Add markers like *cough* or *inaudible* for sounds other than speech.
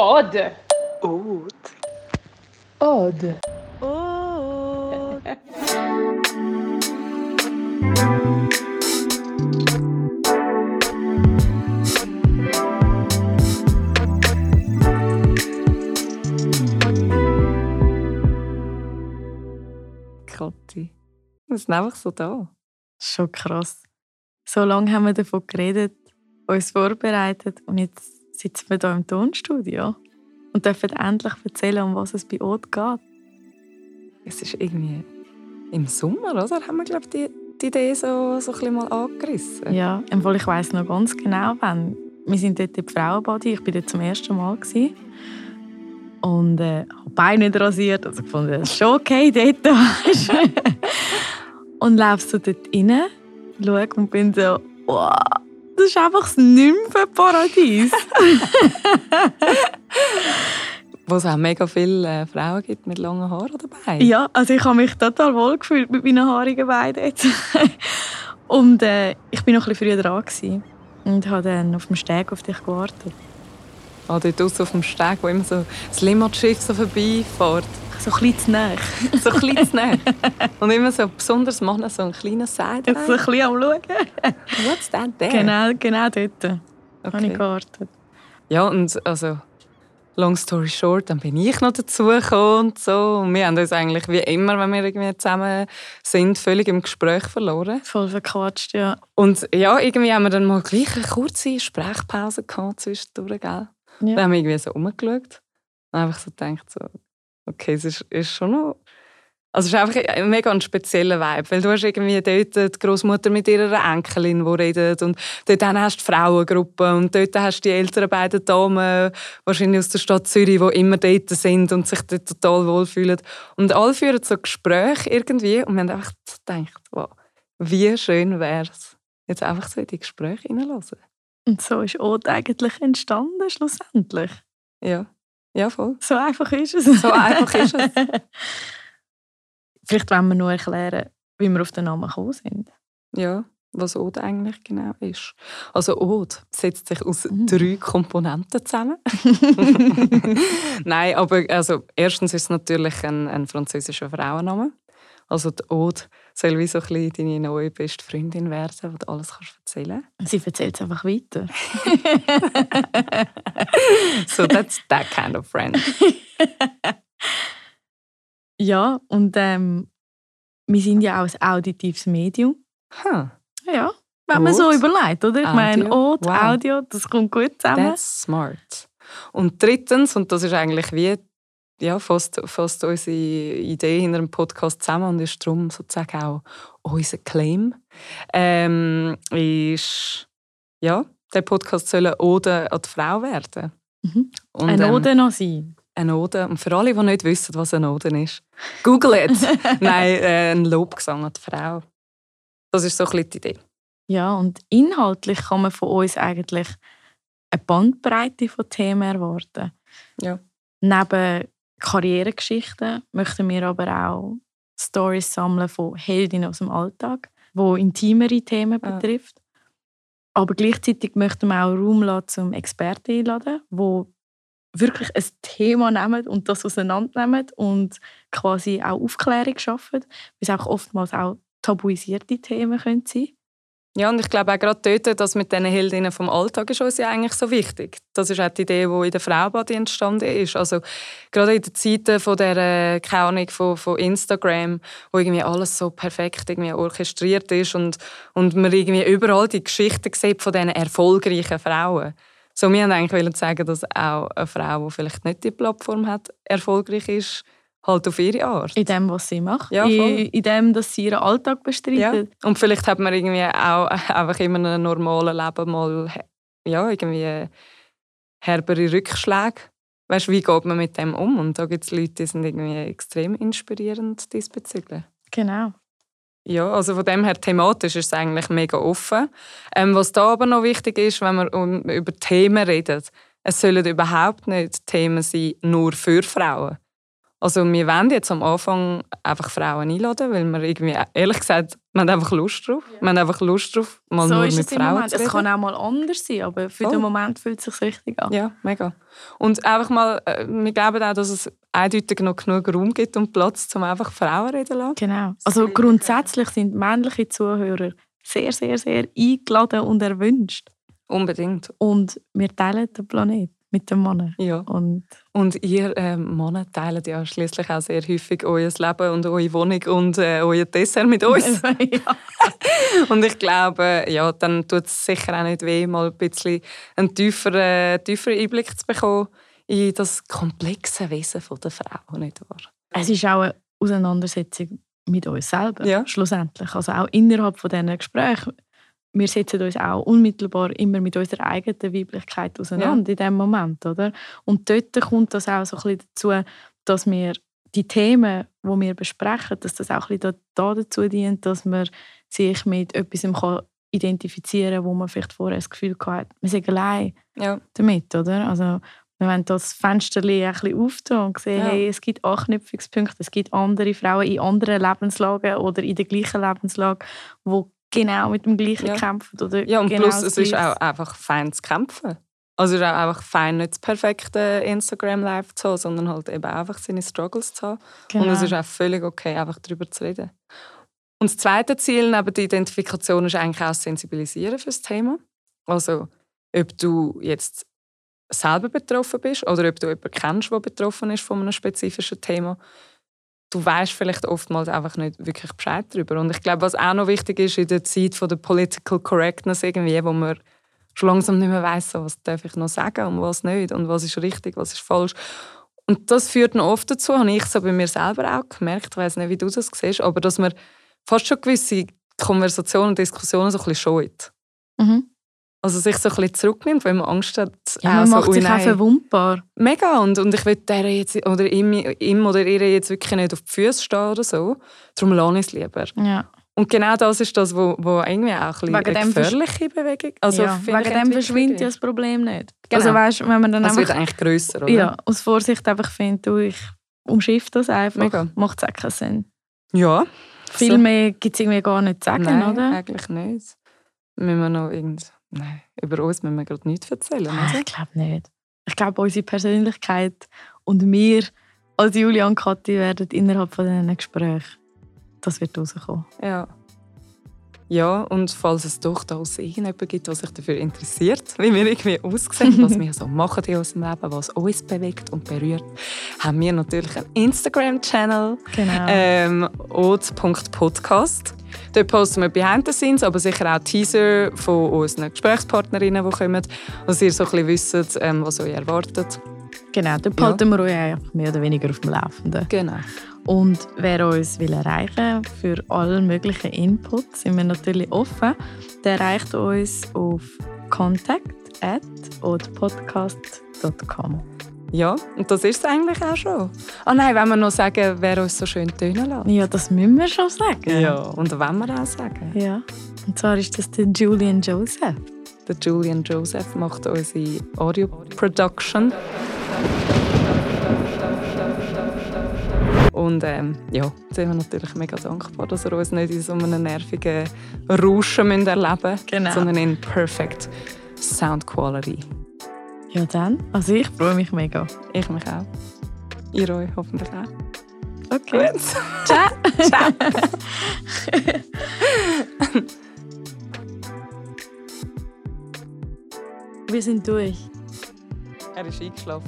Ode. Oud. Ode. Oh. Kathi. Wir sind einfach so da. Schon krass. So lange haben wir davon geredet, uns vorbereitet und jetzt sitzen wir hier im Tonstudio und dürfen endlich erzählen, um was es bei Ot geht. Es ist irgendwie im Sommer, oder? Haben wir, glaube ich, die, die Idee so, so ein bisschen mal angerissen. Ja, obwohl ich weiß noch ganz genau, wann. Wir sind dort in die Frauenbody, ich war dort zum ersten Mal. Gewesen. Und äh, habe Beine nicht rasiert, also gefunden, das ist schon okay *laughs* dort. *laughs* und laufst so dort rein, schaue und bin so, wow, das ist einfach das Nymphenparadies. *laughs* Wo es auch mega viele äh, Frauen gibt mit langen Haaren dabei. Ja, also ich habe mich total wohl gefühlt mit meinen haarigen Beinen jetzt. *laughs* und äh, ich bin noch ein bisschen früher dran gewesen und habe dann auf dem Steg auf dich gewartet. Ah, dort auf dem Steg, wo immer so das Limmertschiff so vorbeifährt. So ein bisschen zu nahe. *laughs* So ein kleines. Und immer so besonders machen so einen kleinen Seite. Jetzt *laughs* so ein bisschen am Schauen. What's that there? Genau, genau dort habe ich Okay. gewartet. Ja, und also, long story short, dann bin ich noch dazugekommen und so. Und wir haben uns eigentlich wie immer, wenn wir irgendwie zusammen sind, völlig im Gespräch verloren. Voll verquatscht, ja. Und ja, irgendwie haben wir dann mal gleich eine kurze Sprechpause gehabt zwischendurch, gell? Dann ja. haben wir irgendwie so rumgeschaut und einfach so gedacht, so, okay, es ist, ist schon noch... Also es ist einfach ein mega ein spezieller Vibe, weil du hast irgendwie dort die Großmutter mit ihrer Enkelin, die redet und dort dann hast du die Frauengruppe und dort hast du die älteren beiden Damen, wahrscheinlich aus der Stadt Zürich, die immer dort sind und sich dort total wohlfühlen. Und alle führen so Gespräche irgendwie und wir haben einfach gedacht, wow, wie schön wäre es, jetzt einfach so in die Gespräche hineinlassen. Und so ist Ot eigentlich entstanden, schlussendlich. Ja, ja voll. So einfach ist es. So einfach ist es. *laughs* Vielleicht wollen wir nur erklären, wie wir auf den Namen gekommen sind. Ja, was Ode eigentlich genau ist. Also Ode setzt sich aus Mhm. drei Komponenten zusammen. *laughs* *laughs* Nein, aber also erstens ist es natürlich ein, ein französischer Frauenname. Also die Ode soll wie so ein bisschen deine neue beste Freundin werden, die du alles kannst erzählen Sie erzählt es einfach weiter. *laughs* So that's that kind of friend. *laughs* Ja, und ähm, wir sind ja auch ein auditives Medium. Huh, Ja, wenn man so überlegt, oder? Ich Audio, meine, Ot, wow. Audio, das kommt gut zusammen. that's smart. Und drittens, und das ist eigentlich wie ja, fast, fast unsere Idee in einem Podcast zusammen und ist darum sozusagen auch unser Claim, ähm, ist, ja, der Podcast soll eine Ode an die Frau werden. Mhm. Und, Eine ähm, Ode noch sein. Eine Ode. Und für alle, die nicht wissen, was eine Ode ist, google it. *laughs* Nein, äh, ein Lobgesang an die Frau. Das ist so ein bisschen die Idee. Ja, und inhaltlich kann man von uns eigentlich eine Bandbreite von Themen erwarten. Ja. Neben Karrieregeschichten möchten wir aber auch Stories sammeln von Heldinnen aus dem Alltag, wo intimere Themen Ja. betrifft. Aber gleichzeitig möchten wir auch Raum lassen zum Experten einladen, wo wirklich ein Thema nehmen und das auseinandernehmen und quasi auch Aufklärung schaffen, weil es auch oftmals auch tabuisierte Themen können sein Ja, und ich glaube auch gerade dort, das mit diesen Heldinnen vom Alltag ist uns ja eigentlich so wichtig. Das ist auch die Idee, die in der Frauenbody entstanden ist. Also gerade in den Zeiten von der, Ahnung, von, von Instagram, wo irgendwie alles so perfekt irgendwie orchestriert ist und, und man irgendwie überall die Geschichten sieht von diesen erfolgreichen Frauen. So, wir wollten eigentlich sagen, dass auch eine Frau, die vielleicht nicht die Plattform hat, erfolgreich ist, halt auf ihre Art. in dem, was sie macht. Ja, in, in dem, dass sie ihren Alltag Ja. bestreitet. Und vielleicht hat man irgendwie auch *laughs* einfach in einem normalen Leben mal ja, irgendwie herbere Rückschläge. Weißt wie geht man mit dem um? Und da gibt es Leute, die sind irgendwie extrem inspirierend diesbezüglich. Genau. Ja, also von dem her thematisch ist es eigentlich mega offen. Ähm, was da aber noch wichtig ist, wenn man um, über Themen redet, es sollen überhaupt nicht Themen sein nur für Frauen. Also wir wollen jetzt am Anfang einfach Frauen einladen, weil wir irgendwie, ehrlich gesagt, wir haben einfach Lust drauf. Wir haben einfach Lust drauf, mal so nur ist mit es Frauen Moment. zu Es reden. kann auch mal anders sein, aber für Voll. den Moment fühlt es sich richtig an. Ja, mega. Und einfach mal, äh, wir glauben auch, dass es eindeutig noch genug Raum gibt und Platz, um einfach Frauen reden zu lassen. Genau. Also grundsätzlich sind männliche Zuhörer sehr, sehr, sehr eingeladen und erwünscht. Unbedingt. Und wir teilen den Planet mit den Männern. Ja. Und Und ihr ähm, Männer teilt ja schließlich auch sehr häufig euer Leben und eure Wohnung und äh, euer Dessert mit uns. *laughs* ja. *laughs* und ich glaube, ja, dann tut es sicher auch nicht weh, mal ein bisschen einen tieferen, tieferen Einblick zu bekommen in das komplexe Wesen der Frau, nicht wahr? es ist auch eine Auseinandersetzung mit uns selber, Ja. schlussendlich. Also auch innerhalb von diesen Gesprächen. Wir setzen uns auch unmittelbar immer mit unserer eigenen Weiblichkeit auseinander in diesem Moment. Oder? Und dort kommt das auch so ein bisschen dazu, dass wir die Themen, die wir besprechen, dass das auch ein bisschen da, dazu dient, dass man sich mit etwas kann identifizieren kann, wo man vielleicht vorher das Gefühl hatte, wir sind allein Ja, damit, oder? Also wir wollen das Fenster ein bisschen auftun und sehen, Ja. hey, es gibt Anknüpfungspunkte, es gibt andere Frauen in anderen Lebenslagen oder in der gleichen Lebenslage, die genau mit dem Gleichen Ja. kämpfen. Oder ja und genau plus, es ist auch einfach fein zu kämpfen. Also es ist auch einfach fein, nicht das perfekte Instagram-Live zu haben, sondern halt eben einfach seine Struggles zu haben. genau. Und es ist auch völlig okay, einfach darüber zu reden. Und das zweite Ziel neben der Identifikation ist eigentlich auch das Sensibilisieren für das Thema. Also, ob du jetzt selber betroffen bist oder ob du jemanden kennst, der betroffen ist von einem spezifischen Thema. Du weißt vielleicht oftmals einfach nicht wirklich Bescheid darüber. Und ich glaube, was auch noch wichtig ist in der Zeit von der Political Correctness irgendwie, wo man schon langsam nicht mehr so, was darf ich noch sagen und was nicht und was ist richtig, was ist falsch. Und das führt noch oft dazu, habe ich so bei mir selber auch gemerkt, ich weiß nicht, wie du das siehst, aber dass man fast schon gewisse Konversationen und Diskussionen so ein bisschen scheut. Mhm. Also sich so ein bisschen zurücknimmt, weil man Angst hat, Ja, auch man so, macht sich auch nein. verwundbar. Mega, und, und ich will der jetzt, oder ihm, ihm oder ihr jetzt wirklich nicht auf die Füße stehen oder so. Darum lasse ich es lieber. Ja. Und genau das ist das, wo irgendwie auch ein bisschen Wegen eine gefährliche Bewegung also ja. Wegen dem verschwindet ja das Problem nicht. Genau. Also weißt, wenn man dann wird einfach eigentlich grösser, oder? ja, aus Vorsicht einfach findet, du, ich umschiff das einfach, macht es auch keinen Sinn. Ja. Viel So. mehr gibt es irgendwie gar nicht zu sagen, Nein, oder? eigentlich nicht. Müssen wir noch irgend... Nein, über uns müssen wir gerade nichts erzählen, Ah? Ich glaube nicht. Ich glaube, unsere Persönlichkeit und wir als Julia und Kathi werden innerhalb von diesen Gesprächen, das wird rauskommen. Ja. Ja, und falls es doch da irgendjemanden gibt, der sich dafür interessiert, wie wir irgendwie aussehen, was wir so machen in unserem Leben, was uns bewegt und berührt, haben wir natürlich einen Instagram-Channel, Genau. ähm, ot.podcast. Dort posten wir Behind the Scenes, aber sicher auch Teaser von unseren Gesprächspartnerinnen, die kommen, dass ihr so ein bisschen wisst, ähm, was euch erwartet. Genau, da behalten wir euch einfach mehr oder weniger auf dem Laufenden. Genau. Und wer uns will erreichen für alle möglichen Inputs, sind wir natürlich offen. Der erreicht uns auf contact@podcast.com. Ja, und das ist es eigentlich auch schon. Ah nein, wenn wir noch sagen, wer uns so schön tönen lässt. Ja, das müssen wir schon sagen. Ja, und wenn wir auch sagen. ja. Und zwar ist das der Julian Joseph. Der Julian Joseph macht unsere Audio-Production. Und ähm, ja, sind wir natürlich mega dankbar, dass er uns nicht in so einem nervigen Rauschen erleben müssen, Genau. sondern in perfect Sound Quality. Ja, dann. Also ich freue mich mega. Ich mich auch. Ihr euch hoffentlich auch. Okay. Gut. Ciao. *laughs* Ciao. Wir sind durch. er is iets geloofd